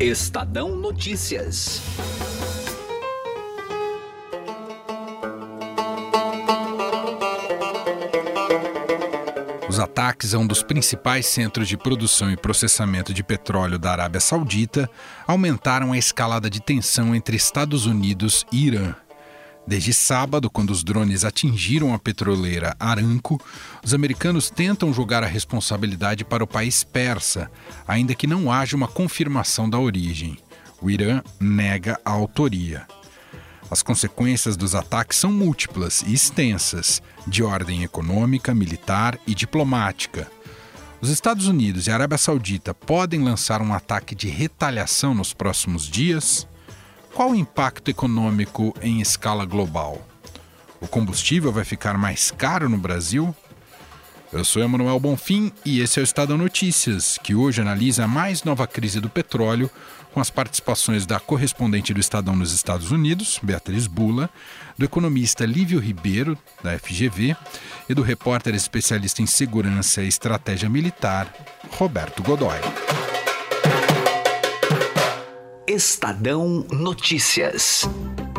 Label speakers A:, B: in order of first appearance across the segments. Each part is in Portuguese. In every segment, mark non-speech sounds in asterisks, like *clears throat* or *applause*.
A: Estadão Notícias.
B: Os ataques a um dos principais centros de produção e processamento de petróleo da Arábia Saudita aumentaram a escalada de tensão entre Estados Unidos e Irã. Desde sábado, quando os drones atingiram a petroleira Aramco, os americanos tentam jogar a responsabilidade para o país persa, ainda que não haja uma confirmação da origem. O Irã nega a autoria. As consequências dos ataques são múltiplas e extensas, de ordem econômica, militar e diplomática. Os Estados Unidos e a Arábia Saudita podem lançar um ataque de retaliação nos próximos dias? Qual o impacto econômico em escala global? O combustível vai ficar mais caro no Brasil? Eu sou Emanuel Bonfim e esse é o Estado Notícias, que hoje analisa a mais nova crise do petróleo com as participações da correspondente do Estadão nos Estados Unidos, Beatriz Bula, do economista Lívio Ribeiro, da FGV, e do repórter especialista em segurança e estratégia militar, Roberto Godoy.
A: Estadão Notícias.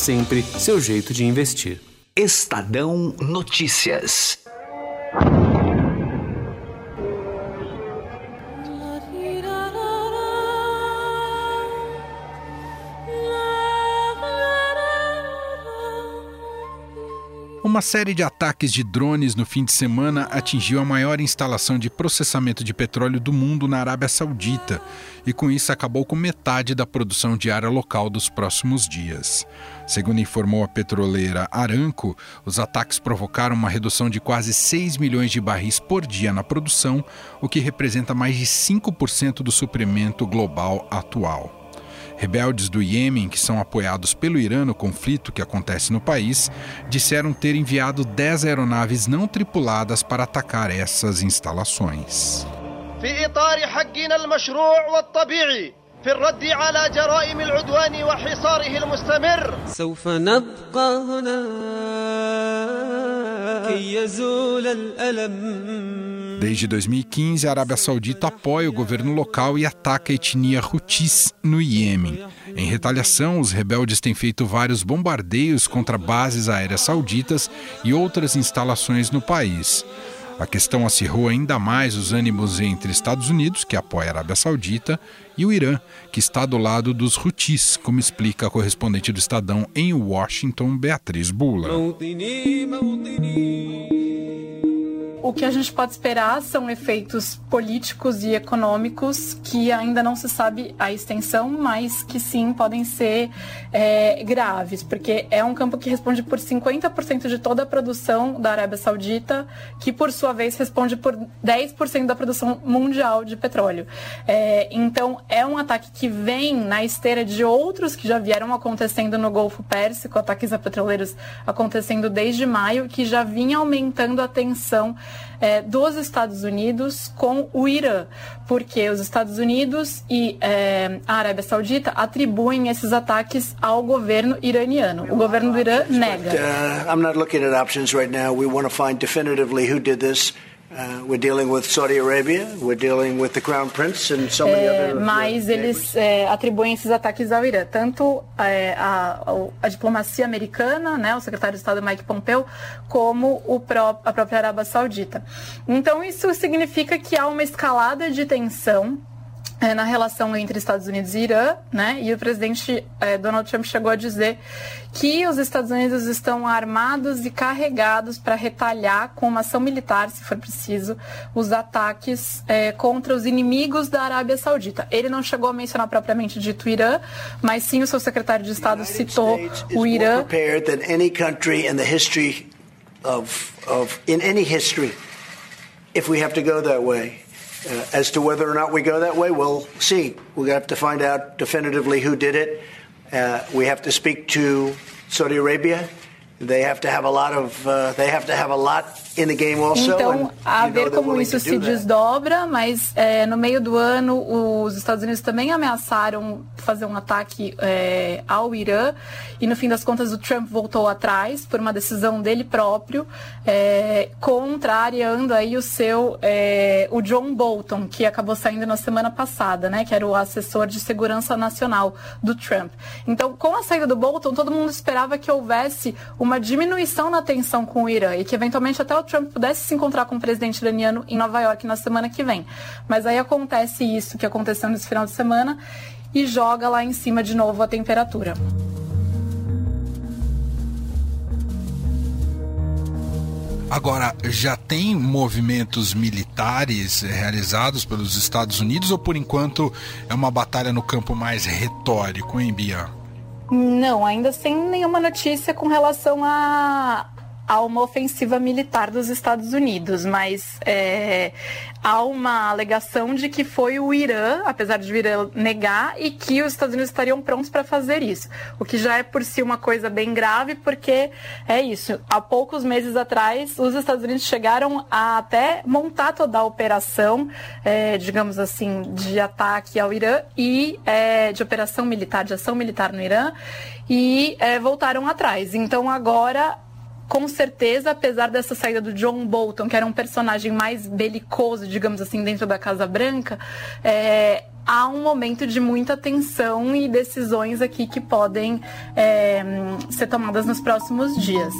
C: sempre seu jeito de investir.
A: Estadão Notícias.
B: Uma série de ataques de drones no fim de semana atingiu a maior instalação de processamento de petróleo do mundo na Arábia Saudita e, com isso, acabou com metade da produção diária local dos próximos dias. Segundo informou a petroleira Aramco, os ataques provocaram uma redução de quase 6 milhões de barris por dia na produção, o que representa mais de 5% do suprimento global atual. Rebeldes do Iêmen, que são apoiados pelo Irã no conflito que acontece no país, disseram ter enviado 10 aeronaves não tripuladas para atacar essas instalações. في الرد على جرائم العدوان وحصاره المستمر سوف نبقى هنا كي يزول الألم Desde 2015, a Arábia Saudita apoia o governo local e ataca a etnia Houthis no Iêmen. Em retaliação, os rebeldes têm feito vários bombardeios contra bases aéreas sauditas e outras instalações no país. A questão acirrou ainda mais os ânimos entre Estados Unidos, que apoia a Arábia Saudita, e o Irã, que está do lado dos Houthis, como explica a correspondente do Estadão em Washington, Beatriz Bula.
D: O que a gente pode esperar são efeitos políticos e econômicos que ainda não se sabe a extensão, mas que sim podem ser é, graves, porque é um campo que responde por 50% de toda a produção da Arábia Saudita, que por sua vez responde por 10% da produção mundial de petróleo. É, então é um ataque que vem na esteira de outros que já vieram acontecendo no Golfo Pérsico, ataques a petroleiros acontecendo desde maio, que já vinha aumentando a tensão é, dos Estados Unidos com o Irã, porque os Estados Unidos e é, a Arábia Saudita atribuem esses ataques ao governo iraniano. O governo do Irã nega. Uh, I'm not looking at options right now. We want to find definitively who did this. We're dealing with Saudi Arabia, we're dealing with the Crown Prince and so many é, other. Mas eles é, atribuem esses ataques ao Irã, tanto é, a, a, diplomacia americana, né, o secretário de Estado Mike Pompeo, como o pró a própria Arábia Saudita. Então isso significa que há uma escalada de tensão é, na relação entre Estados Unidos e Irã, né? E o presidente é, Donald Trump chegou a dizer que os Estados Unidos estão armados e carregados para retalhar com uma ação militar, se for preciso, os ataques é, contra os inimigos da Arábia Saudita. Ele não chegou a mencionar propriamente dito Irã, mas sim o seu secretário de Estado citou o Irã. Of, of, in any history, if we have to go that way.
E: Uh, as to whether or not we go that way, we'll see. We have to find out definitively who did it. Uh, we have to speak to Saudi Arabia. They have to have a lot of. Uh, they have to have a lot
D: Então, a ver como isso se desdobra, mas é, no meio do ano os Estados Unidos também ameaçaram fazer um ataque é, ao Irã e no fim das contas o Trump voltou atrás por uma decisão dele próprio, é, contrariando aí o seu é, o John Bolton que acabou saindo na semana passada, né, que era o assessor de segurança nacional do Trump. Então, com a saída do Bolton, todo mundo esperava que houvesse uma diminuição na tensão com o Irã e que eventualmente até o Trump pudesse se encontrar com o presidente iraniano em Nova York na semana que vem. Mas aí acontece isso que aconteceu nesse final de semana e joga lá em cima de novo a temperatura.
B: Agora, já tem movimentos militares realizados pelos Estados Unidos ou por enquanto é uma batalha no campo mais retórico, hein, Bia?
D: Não, ainda sem nenhuma notícia com relação a, a uma ofensiva militar dos Estados Unidos, mas é, há uma alegação de que foi o Irã, apesar de o Irã negar, e que os Estados Unidos estariam prontos para fazer isso. O que já é por si uma coisa bem grave, porque é isso. Há poucos meses atrás, os Estados Unidos chegaram a até montar toda a operação, é, digamos assim, de ataque ao Irã e é, de operação militar, de ação militar no Irã, e é, voltaram atrás. Então agora com certeza, apesar dessa saída do John Bolton, que era um personagem mais belicoso, digamos assim, dentro da Casa Branca, é, há um momento de muita tensão e decisões aqui que podem é, ser tomadas nos próximos dias.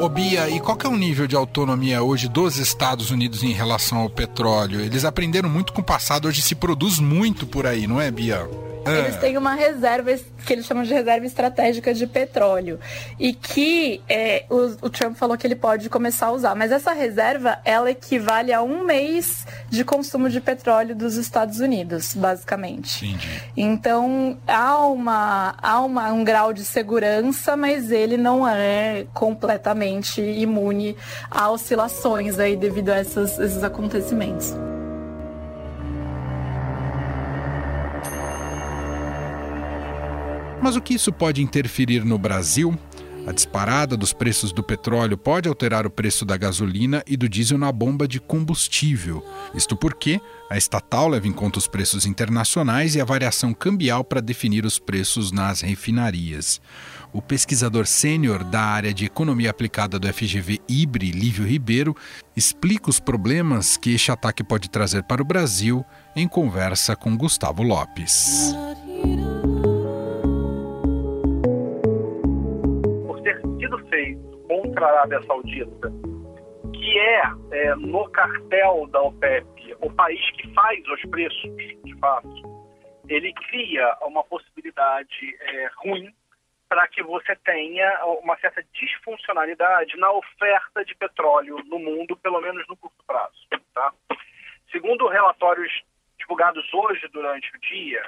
B: Ô, Bia, e qual é o nível de autonomia hoje dos Estados Unidos em relação ao petróleo? Eles aprenderam muito com o passado, hoje se produz muito por aí, não é, Bia?
D: Eles têm uma reserva que eles chamam de reserva estratégica de petróleo e que é, o, o, Trump falou que ele pode começar a usar. Mas essa reserva ela equivale a um mês de consumo de petróleo dos Estados Unidos, basicamente.
B: Entendi.
D: Então há uma há uma, um grau de segurança, mas ele não é completamente imune a oscilações aí devido a essas, esses acontecimentos.
B: Mas o que isso pode interferir no Brasil? A disparada dos preços do petróleo pode alterar o preço da gasolina e do diesel na bomba de combustível. Isto porque a estatal leva em conta os preços internacionais e a variação cambial para definir os preços nas refinarias. O pesquisador sênior da área de economia aplicada do FGV IBRE, Lívio Ribeiro, explica os problemas que este ataque pode trazer para o Brasil em conversa com Gustavo Lopes.
F: Contra a Arábia Saudita, que é, é, no cartel da OPEP o país que faz os preços, de fato, ele cria uma possibilidade é, ruim para que você tenha uma certa disfuncionalidade na oferta de petróleo no mundo, pelo menos no curto prazo. Tá? Segundo relatórios divulgados hoje durante o dia,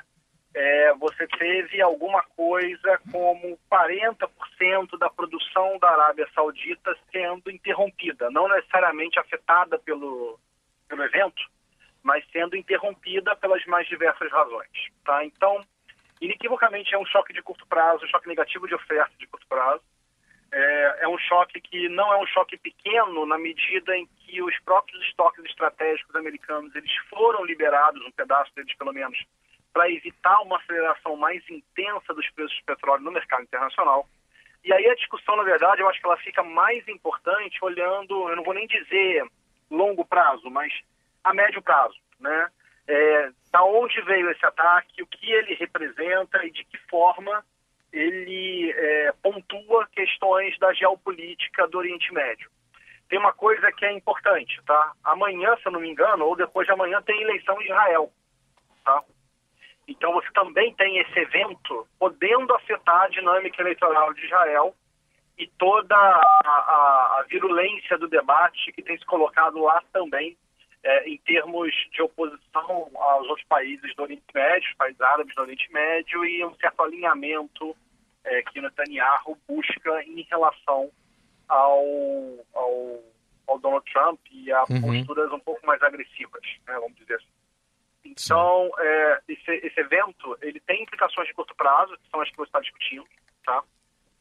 F: é, você teve alguma coisa como 40% da produção da Arábia Saudita sendo interrompida, não necessariamente afetada pelo, pelo evento, mas sendo interrompida pelas mais diversas razões. Tá? Então, inequivocamente é um choque de curto prazo, um choque negativo de oferta de curto prazo. É, é um choque que não é um choque pequeno na medida em que os próprios estoques estratégicos americanos eles foram liberados, um pedaço deles pelo menos, para evitar uma aceleração mais intensa dos preços de petróleo no mercado internacional. E aí a discussão, na verdade, eu acho que ela fica mais importante olhando, eu não vou nem dizer longo prazo, mas a médio prazo, né? É, da onde veio esse ataque, o que ele representa e de que forma ele é, pontua questões da geopolítica do Oriente Médio. Tem uma coisa que é importante, tá? Amanhã, se eu não me engano, ou depois de amanhã, tem eleição em Israel, tá? Então você também tem esse evento podendo afetar a dinâmica eleitoral de Israel e toda a, a, a virulência do debate que tem se colocado lá também é, em termos de oposição aos outros países do Oriente Médio, os países árabes do Oriente Médio e um certo alinhamento é, que Netanyahu busca em relação ao, ao, ao Donald Trump e a uhum. posturas um pouco mais agressivas, né, vamos dizer assim. Então, é, esse, esse, evento ele tem implicações de curto prazo, que são as que você está discutindo, tá?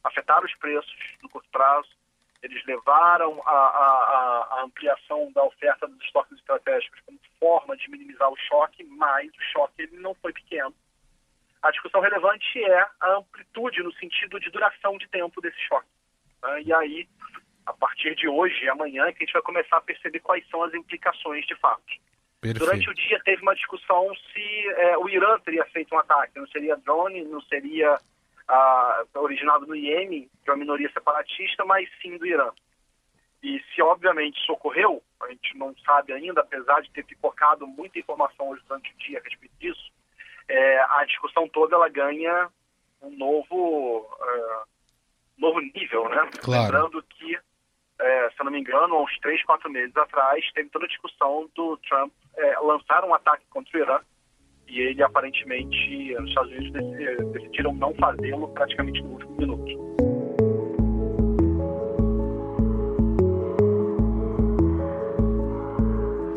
F: Afetar os preços no curto prazo. Eles levaram a, a, a ampliação da oferta dos estoques estratégicos como forma de minimizar o choque, mas o choque ele não foi pequeno. A discussão relevante é a amplitude no sentido de duração de tempo desse choque. Né? E aí, a partir de hoje e amanhã, é que a gente vai começar a perceber quais são as implicações de fato. Perfeito. Durante o dia teve uma discussão se é, o Irã teria feito um ataque, não seria drone, não seria ah, originado no Iêmen, que é uma minoria separatista, mas sim do Irã. E se obviamente isso ocorreu, a gente não sabe ainda, apesar de ter pipocado muita informação hoje durante o dia a respeito disso, é, a discussão toda ela ganha um novo, uh, novo nível, né?
G: Claro.
F: Lembrando que, é, se eu não me engano, há uns três, quatro meses atrás, teve toda a discussão do Trump é, lançar um ataque contra o Irã e ele aparentemente, os Estados Unidos decidiram não fazê-lo praticamente no último minuto.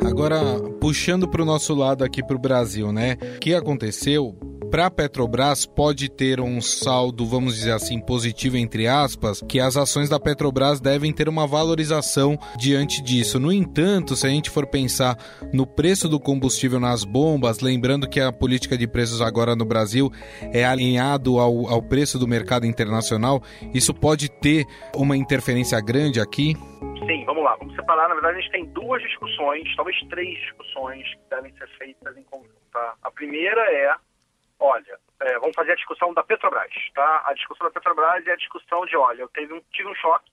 G: Agora, puxando para o nosso lado aqui para o Brasil, né? O que aconteceu? Para a Petrobras pode ter um saldo, vamos dizer assim, positivo entre aspas, que as ações da Petrobras devem ter uma valorização diante disso. No entanto, se a gente for pensar no preço do combustível nas bombas, lembrando que a política de preços agora no Brasil é alinhado ao, ao preço do mercado internacional, isso pode ter uma interferência grande aqui?
F: Sim, vamos lá. Vamos separar. Na verdade, a gente tem duas discussões, talvez três discussões que devem ser feitas em conjunto. Tá? A primeira é olha, é, vamos fazer a discussão da Petrobras, tá? A discussão da Petrobras é a discussão de, olha, eu tive um, tive um choque,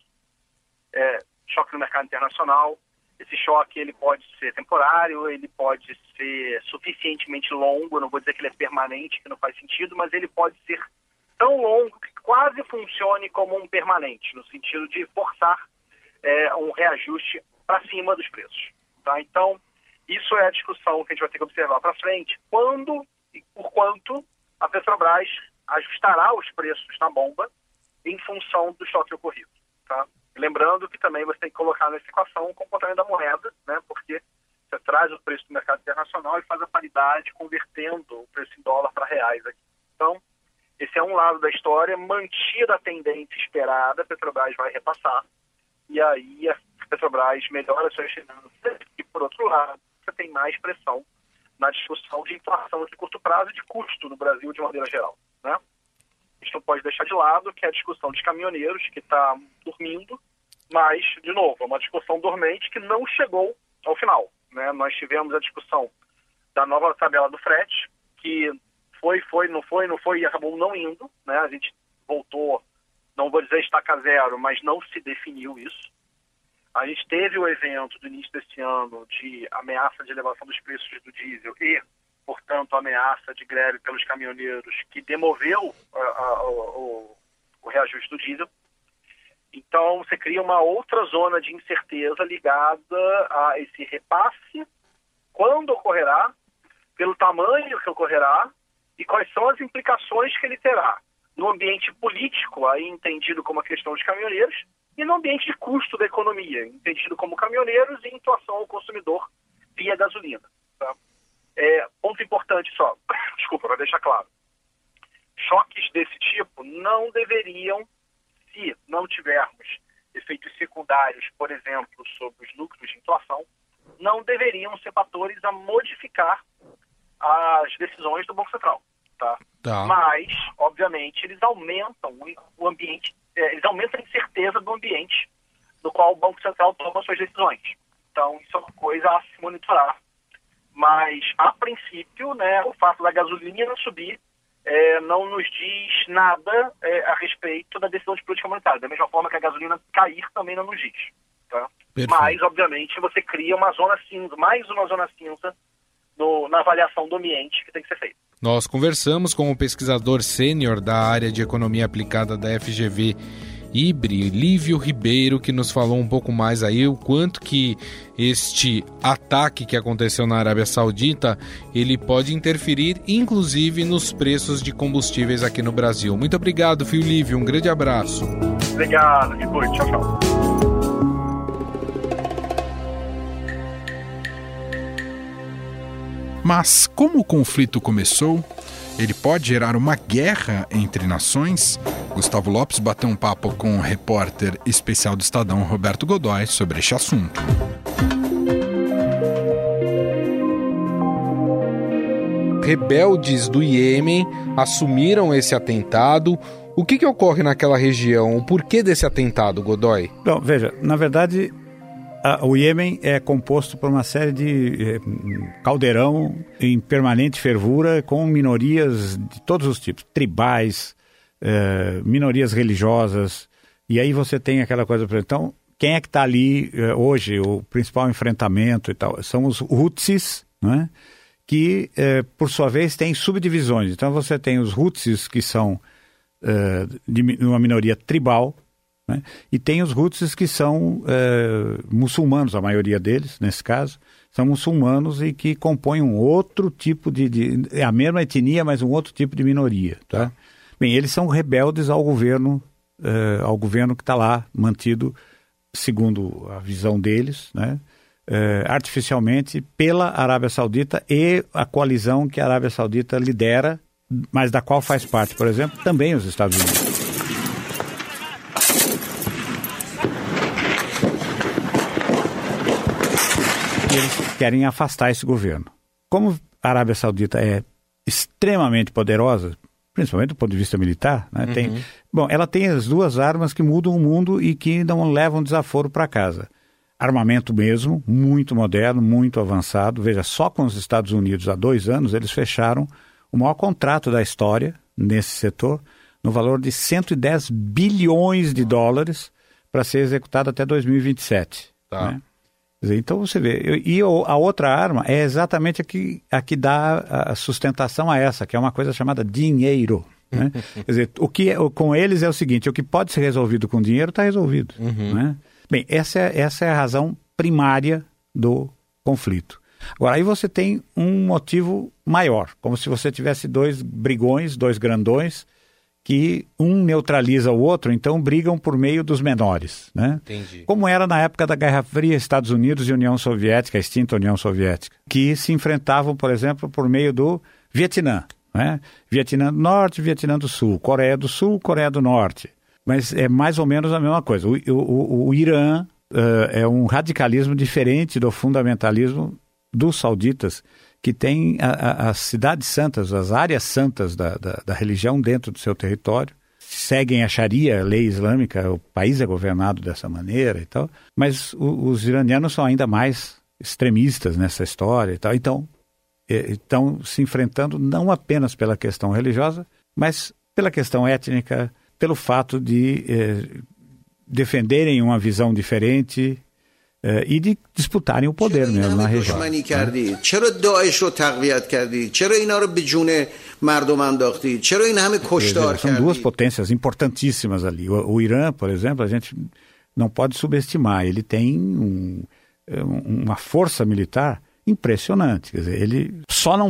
F: é, choque no mercado internacional, esse choque ele pode ser temporário, ele pode ser suficientemente longo, não vou dizer que ele é permanente, que não faz sentido, mas ele pode ser tão longo que quase funcione como um permanente, no sentido de forçar é, um reajuste para cima dos preços. Tá? Então, isso é a discussão que a gente vai ter que observar para frente. Quando por quanto a Petrobras ajustará os preços na bomba em função do choque ocorrido. Tá? Lembrando que também você tem que colocar nessa equação o comportamento da moeda, né? porque você traz o preço do mercado internacional e faz a paridade convertendo o preço em dólar para reais aqui. Então, esse é um lado da história, mantida a tendência esperada, a Petrobras vai repassar, e aí a Petrobras melhora suas finanças, e por outro lado, você tem mais pressão na discussão de inflação de curto prazo e de custo no Brasil de maneira geral. Né? A gente não pode deixar de lado que é a discussão dos caminhoneiros, que está dormindo, mas, de novo, é uma discussão dormente que não chegou ao final. Né? Nós tivemos a discussão da nova tabela do frete, que foi, foi, não foi, não foi e acabou não indo. Né? A gente voltou, não vou dizer estaca zero, mas não se definiu isso. A gente teve o evento do início desse ano de ameaça de elevação dos preços do diesel e, portanto, ameaça de greve pelos caminhoneiros que demoveu a, a, o, o reajuste do diesel. Então, você cria uma outra zona de incerteza ligada a esse repasse, quando ocorrerá, pelo tamanho que ocorrerá e quais são as implicações que ele terá no ambiente político, aí entendido como a questão dos caminhoneiros, e no ambiente de custo da economia, entendido como caminhoneiros e inflação ao consumidor via gasolina. Tá? É, ponto importante só, *laughs* desculpa, para deixar claro. Choques desse tipo não deveriam, se não tivermos efeitos secundários, por exemplo, sobre os lucros de inflação, não deveriam ser fatores a modificar as decisões do Banco Central. Tá?
G: tá.
F: Mas, obviamente, eles aumentam o ambiente eles aumentam a incerteza do ambiente no qual o Banco Central toma suas decisões. Então, isso é uma coisa a se monitorar. Mas, a princípio, né, o fato da gasolina subir é, não nos diz nada é, a respeito da decisão de política monetária. Da mesma forma que a gasolina cair também não nos diz. Tá? Mas, obviamente, você cria uma zona cinza, mais uma zona cinza no, na avaliação do ambiente que tem que ser feita.
G: Nós conversamos com o pesquisador sênior da área de economia aplicada da FGV Ibre, Lívio Ribeiro, que nos falou um pouco mais aí o quanto que este ataque que aconteceu na Arábia Saudita, ele pode interferir inclusive nos preços de combustíveis aqui no Brasil. Muito obrigado, Fio Lívio, um grande abraço.
F: Obrigado, depois, tchau, tchau.
B: Mas como o conflito começou? Ele pode gerar uma guerra entre nações? Gustavo Lopes bateu um papo com o repórter especial do Estadão Roberto Godoy sobre este assunto.
G: Rebeldes do Iêmen assumiram esse atentado. O que, que ocorre naquela região? O porquê desse atentado, Godoy?
H: Bom, veja, na verdade, o Iêmen é composto por uma série de eh, caldeirão em permanente fervura com minorias de todos os tipos, tribais, eh, minorias religiosas. E aí você tem aquela coisa, então, quem é que está ali eh, hoje, o principal enfrentamento e tal? São os Hutsis, né? que, por sua vez, tem subdivisões. Então você tem os Hutsis, que são de uma minoria tribal, né? E tem os Hutsis que são é, muçulmanos, a maioria deles, nesse caso, são muçulmanos e que compõem um outro tipo de, de é a mesma etnia, mas um outro tipo de minoria, tá? Bem, eles são rebeldes ao governo, é, ao governo que está lá mantido, segundo a visão deles, né? É, artificialmente pela Arábia Saudita e a coalizão que a Arábia Saudita lidera, mas da qual faz parte, por exemplo, também os Estados Unidos. Querem afastar esse governo. Como a Arábia Saudita é extremamente poderosa, principalmente do ponto de vista militar, né? uhum. tem, bom, ela tem as duas armas que mudam o mundo e que não levam desaforo para casa. Armamento mesmo, muito moderno, muito avançado. Veja, só com os Estados Unidos há dois anos eles fecharam o maior contrato da história nesse setor, no valor de 110 bilhões de dólares para ser executado até 2027. Tá. Né? Então você vê, e a outra arma é exatamente a que, a que dá a sustentação a essa, que é uma coisa chamada dinheiro. Né? *laughs* Quer dizer, o que é, com eles é o seguinte: o que pode ser resolvido com dinheiro está resolvido. Uhum. Né? Bem, essa é, essa é a razão primária do conflito. Agora, aí você tem um motivo maior, como se você tivesse dois brigões, dois grandões, que um neutraliza o outro, então brigam por meio dos menores, né? Entendi. Como era na época da Guerra Fria, Estados Unidos e União Soviética, a extinta União Soviética, que se enfrentavam, por exemplo, por meio do Vietnã, né? Vietnã do Norte, Vietnã do Sul, Coreia do Sul, Coreia do Norte. Mas é mais ou menos a mesma coisa. O, o, o Irã uh, é um radicalismo diferente do fundamentalismo dos sauditas, que tem as cidades santas, as áreas santas da, da, da, religião dentro do seu território, seguem a Sharia, a lei islâmica, o país é governado dessa maneira e tal, mas o, os iranianos são ainda mais extremistas nessa história e tal, então estão se enfrentando não apenas pela questão religiosa, mas pela questão étnica, pelo fato de eh, defenderem uma visão diferente e de disputarem o poder mesmo na região. São duas potências importantíssimas ali. O, o, Irã, por exemplo, a gente não pode subestimar. Ele tem um, uma força militar impressionante. Quer dizer, ele só não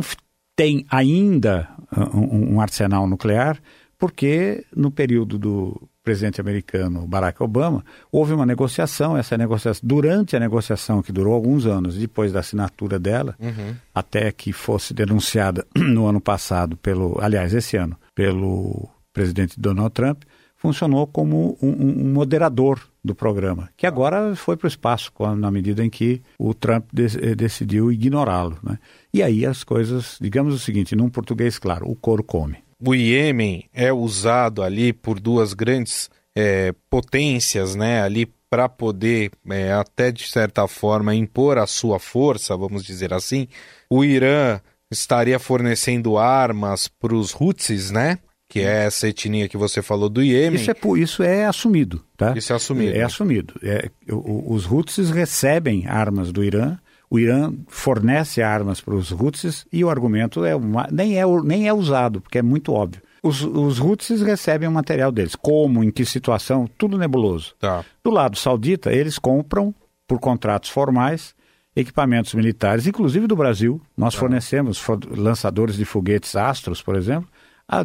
H: tem ainda um, um arsenal nuclear porque no período do presidente americano Barack Obama, houve uma negociação, essa negociação, durante a negociação que durou alguns anos, depois da assinatura dela, uhum. até que fosse denunciada *clears throat* no ano passado pelo, aliás, esse ano, pelo presidente Donald Trump, funcionou como um, um moderador do programa, que agora foi para o espaço na medida em que o Trump de, eh, decidiu ignorá-lo. Né? E aí as coisas, digamos o seguinte, num português claro, o couro come
G: o Iêmen é usado ali por duas grandes é, potências, né, ali para poder é, até de certa forma impor a sua força, vamos dizer assim. O Irã estaria fornecendo armas para os Houthis, né? Que é essa etnia que você falou do Iêmen.
H: Isso é, isso é assumido, tá?
G: Isso é assumido.
H: É, é assumido. É, os Houthis recebem armas do Irã o Irã fornece armas para os Houthis e o argumento é uma, nem, é, nem é usado, porque é muito óbvio. Os, os Houthis recebem o material deles. Como, em que situação, tudo nebuloso. Tá. Do lado saudita, eles compram, por contratos formais, equipamentos militares, inclusive do Brasil. Nós tá. fornecemos for, lançadores de foguetes Astros, por exemplo,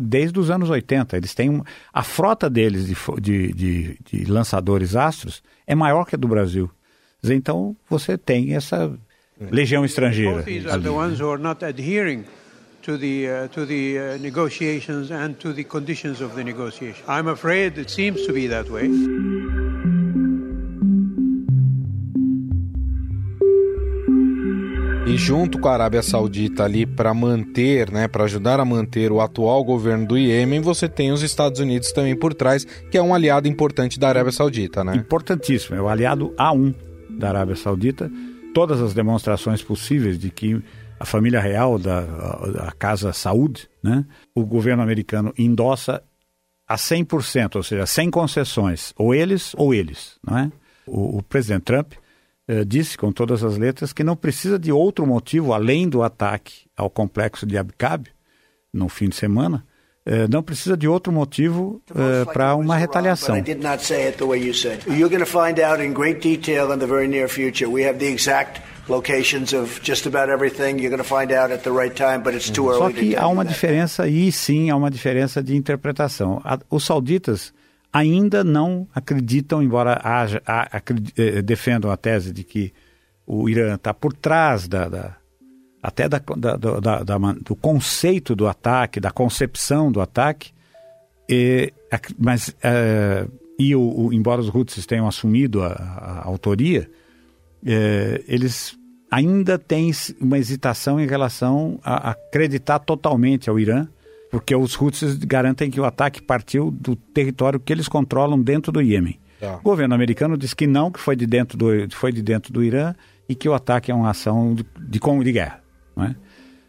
H: desde os anos 80. Eles têm a frota deles de, de, de, de lançadores Astros é maior que a do Brasil. Então você tem essa legião estrangeira.
I: to the uh, to the uh, negotiations and to the conditions of the negotiation. I'm afraid it seems to be that way.
G: E junto com a Arábia Saudita ali para manter, né, para ajudar a manter o atual governo do Iêmen, você tem os Estados Unidos também por trás, que é um aliado importante da Arábia Saudita, né?
H: Importantíssimo, é o aliado A1 da Arábia Saudita. Todas as demonstrações possíveis de que a família real da a Casa Saúde, né, o governo americano endossa a 100%, ou seja, sem concessões, ou eles ou eles. Não é? o, o presidente Trump eh, disse com todas as letras que não precisa de outro motivo além do ataque ao complexo de Abqab no fim de semana, eh, não precisa de outro motivo eh, para uma retaliação. You're going to find out in great detail in the very near future. We have the exact locations of just about everything. You're going to find out at the right time, but it's too early Só que há uma diferença e sim há uma diferença de interpretação. Os sauditas ainda não acreditam, embora haja, eh, defendam a tese de que o Irã está por trás da, da até da, da, da, do conceito do ataque, da concepção do ataque, e, mas é, e o, o, embora os Houthis tenham assumido a, a autoria, é, eles ainda têm uma hesitação em relação a, acreditar totalmente ao Irã, porque os Houthis garantem que o ataque partiu do território que eles controlam dentro do Iêmen. Tá. O governo americano diz que não, que foi de dentro do, foi de dentro do Irã e que o ataque é uma ação de, de, de guerra. Não é?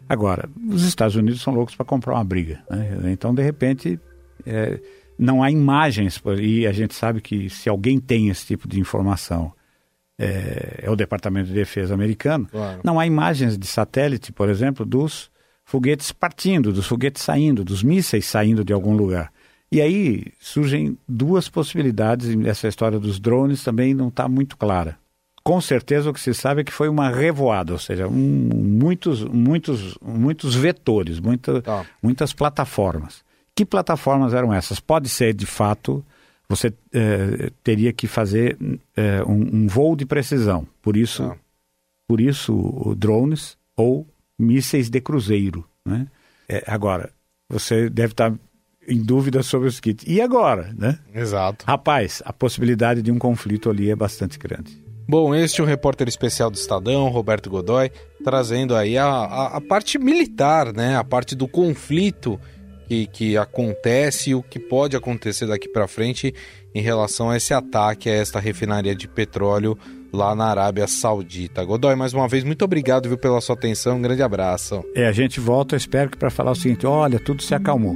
H: Agora, os Estados Unidos são loucos para comprar uma briga. Né? Então, de repente, é, não há imagens, e a gente sabe que se alguém tem esse tipo de informação é, é o Departamento de Defesa americano. Claro. Não há imagens de satélite, por exemplo, dos foguetes partindo, dos foguetes saindo, dos mísseis saindo de algum lugar. E aí surgem duas possibilidades, essa história dos drones também não está muito clara. Com certeza o que se sabe é que foi uma revoada, ou seja, um, muitos, muitos, muitos vetores, muita, tá. muitas plataformas. Que plataformas eram essas? Pode ser, de fato, você é, teria que fazer é, um, um, voo de precisão. Por isso, ah. por isso drones ou mísseis de cruzeiro. Né? É, agora, você deve estar em dúvida sobre os kits. E agora, né?
G: Exato.
H: Rapaz, a possibilidade de um conflito ali é bastante grande.
G: Bom, este é o repórter especial do Estadão, Roberto Godoy, trazendo aí a, a, a parte militar, né? A parte do conflito que, que acontece e o que pode acontecer daqui para frente em relação a esse ataque a esta refinaria de petróleo lá na Arábia Saudita. Godoy, mais uma vez, muito obrigado viu, pela sua atenção, um grande abraço.
H: É, a gente volta, espero que para falar o seguinte, olha, tudo se acalmou.